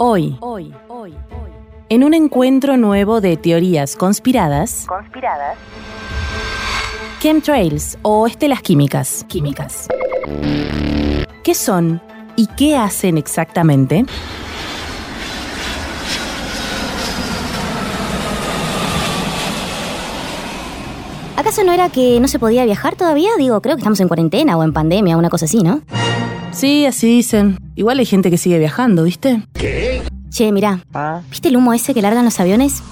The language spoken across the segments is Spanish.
Hoy, hoy, hoy, hoy. En un encuentro nuevo de teorías conspiradas, conspiradas, chemtrails o estelas químicas. Químicas. ¿Qué son y qué hacen exactamente? ¿Acaso no era que no se podía viajar todavía? Digo, creo que estamos en cuarentena o en pandemia, una cosa así, ¿no? Sí, así dicen. Igual hay gente que sigue viajando, ¿viste? Che, mirá, ¿viste el humo ese que largan los aviones?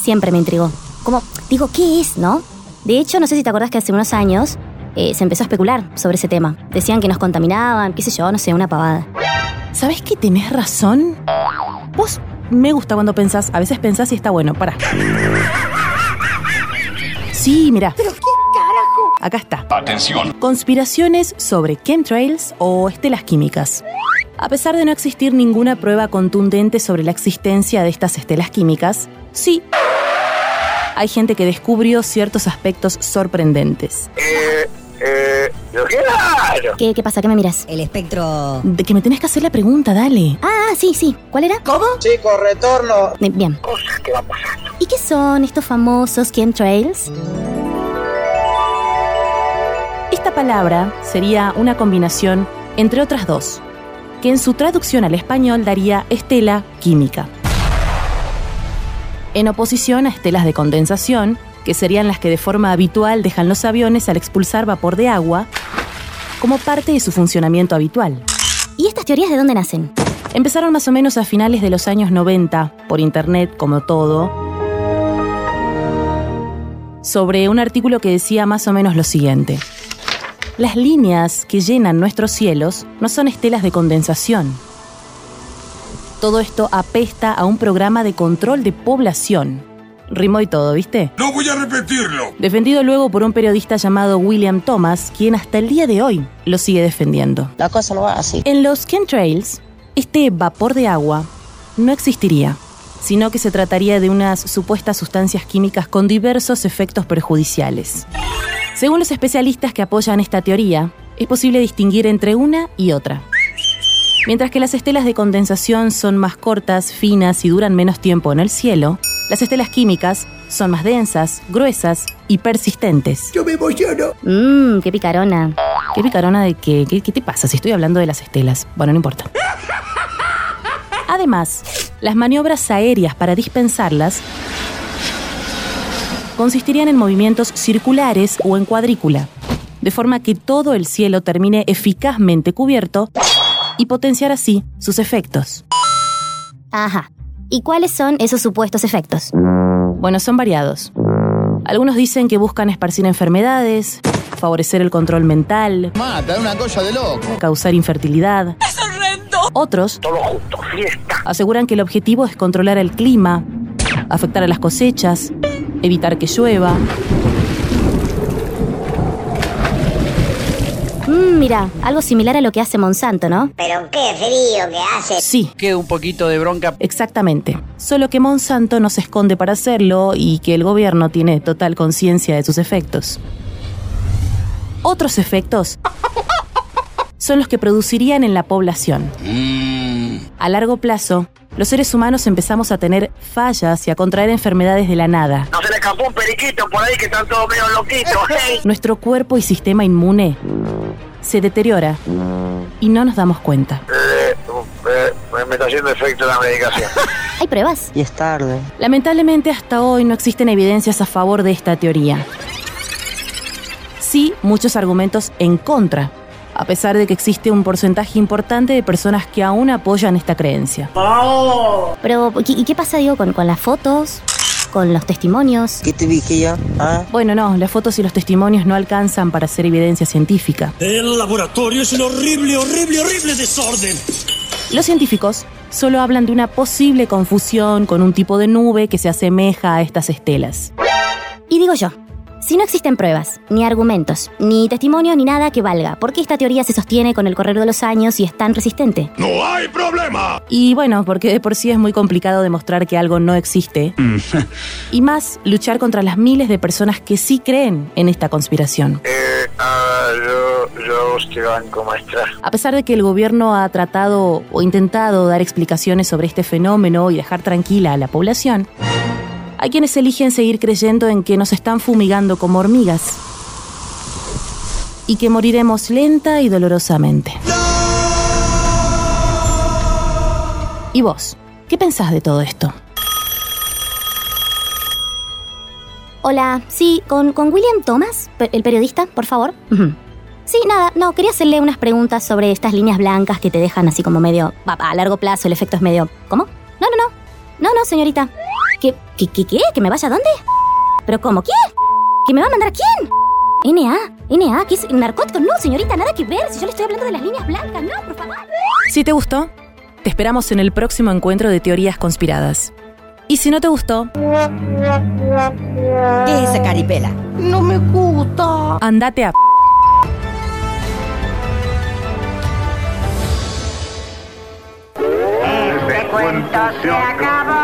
Siempre me intrigó. Como, digo, ¿qué es, no? De hecho, no sé si te acordás que hace unos años eh, se empezó a especular sobre ese tema. Decían que nos contaminaban, qué sé yo, no sé, una pavada. ¿Sabes que tenés razón? Vos me gusta cuando pensás, a veces pensás y está bueno, para. Sí, mira. ¿Pero qué carajo? Acá está. Atención. Conspiraciones sobre chemtrails o estelas químicas. A pesar de no existir ninguna prueba contundente sobre la existencia de estas estelas químicas, sí, hay gente que descubrió ciertos aspectos sorprendentes. Eh, eh, claro. ¿Qué, qué pasa? ¿Qué me miras? El espectro. De que me tenés que hacer la pregunta, dale. Ah, sí, sí. ¿Cuál era? ¿Cómo? Chico, retorno. Bien. Cosas que van pasando. ¿Y qué son estos famosos chemtrails? Palabra sería una combinación entre otras dos, que en su traducción al español daría estela química. En oposición a estelas de condensación, que serían las que de forma habitual dejan los aviones al expulsar vapor de agua, como parte de su funcionamiento habitual. ¿Y estas teorías de dónde nacen? Empezaron más o menos a finales de los años 90, por internet como todo, sobre un artículo que decía más o menos lo siguiente. Las líneas que llenan nuestros cielos no son estelas de condensación. Todo esto apesta a un programa de control de población. Rimó y todo, ¿viste? No voy a repetirlo. Defendido luego por un periodista llamado William Thomas, quien hasta el día de hoy lo sigue defendiendo. La cosa no va así. En los chemtrails, este vapor de agua no existiría, sino que se trataría de unas supuestas sustancias químicas con diversos efectos perjudiciales. Según los especialistas que apoyan esta teoría, es posible distinguir entre una y otra. Mientras que las estelas de condensación son más cortas, finas y duran menos tiempo en el cielo, las estelas químicas son más densas, gruesas y persistentes. Yo me emociono. Mmm, qué picarona. ¿Qué picarona de qué? ¿Qué, qué te pasa si estoy hablando de las estelas? Bueno, no importa. Además, las maniobras aéreas para dispensarlas consistirían en movimientos circulares o en cuadrícula, de forma que todo el cielo termine eficazmente cubierto y potenciar así sus efectos. Ajá. ¿Y cuáles son esos supuestos efectos? Bueno, son variados. Algunos dicen que buscan esparcir enfermedades, favorecer el control mental, Mata, una cosa de loco. causar infertilidad. ¡Es horrendo! Otros Todo junto, fiesta. aseguran que el objetivo es controlar el clima, afectar a las cosechas, evitar que llueva. Mmm, mira, algo similar a lo que hace Monsanto, ¿no? Pero qué frío que hace. Sí, Que un poquito de bronca. exactamente. Solo que Monsanto no se esconde para hacerlo y que el gobierno tiene total conciencia de sus efectos. Otros efectos son los que producirían en la población. A largo plazo, los seres humanos empezamos a tener fallas y a contraer enfermedades de la nada. No se le escapó un periquito por ahí que están todos medio loquitos. hey. Nuestro cuerpo y sistema inmune se deteriora y no nos damos cuenta. Eh, eh, me está haciendo efecto la medicación. ¿Hay pruebas? Y es tarde. Lamentablemente hasta hoy no existen evidencias a favor de esta teoría. Sí, muchos argumentos en contra, a pesar de que existe un porcentaje importante de personas que aún apoyan esta creencia. Pero, ¿y qué pasa, digo, con, con las fotos? ¿Con los testimonios? ¿Qué te dije yo? ¿Ah? Bueno, no, las fotos y los testimonios no alcanzan para ser evidencia científica. El laboratorio es un horrible, horrible, horrible desorden. Los científicos solo hablan de una posible confusión con un tipo de nube que se asemeja a estas estelas. Y digo yo, si no existen pruebas, ni argumentos, ni testimonio, ni nada que valga, ¿por qué esta teoría se sostiene con el correr de los años y es tan resistente? No hay problema. Y bueno, porque de por sí es muy complicado demostrar que algo no existe. y más, luchar contra las miles de personas que sí creen en esta conspiración. Eh, ah, yo, yo usted banco, maestra. A pesar de que el gobierno ha tratado o intentado dar explicaciones sobre este fenómeno y dejar tranquila a la población, hay quienes eligen seguir creyendo en que nos están fumigando como hormigas y que moriremos lenta y dolorosamente. ¿Y vos? ¿Qué pensás de todo esto? Hola, sí, con, con William Thomas, el periodista, por favor. Sí, nada, no, quería hacerle unas preguntas sobre estas líneas blancas que te dejan así como medio... A largo plazo el efecto es medio... ¿Cómo? No, no, no. No, no, señorita. ¿Qué, qué, qué, qué? ¿Que me vaya a dónde? ¿Pero cómo? ¿Quién? ¿Que me va a mandar a quién? NA, NA, ¿qué es narcóticos? No, señorita, nada que ver. Si yo le estoy hablando de las líneas blancas, no, por favor. Si te gustó, te esperamos en el próximo encuentro de teorías conspiradas. Y si no te gustó, ¿Qué es esa caripela? andate a... Cuento se acabó.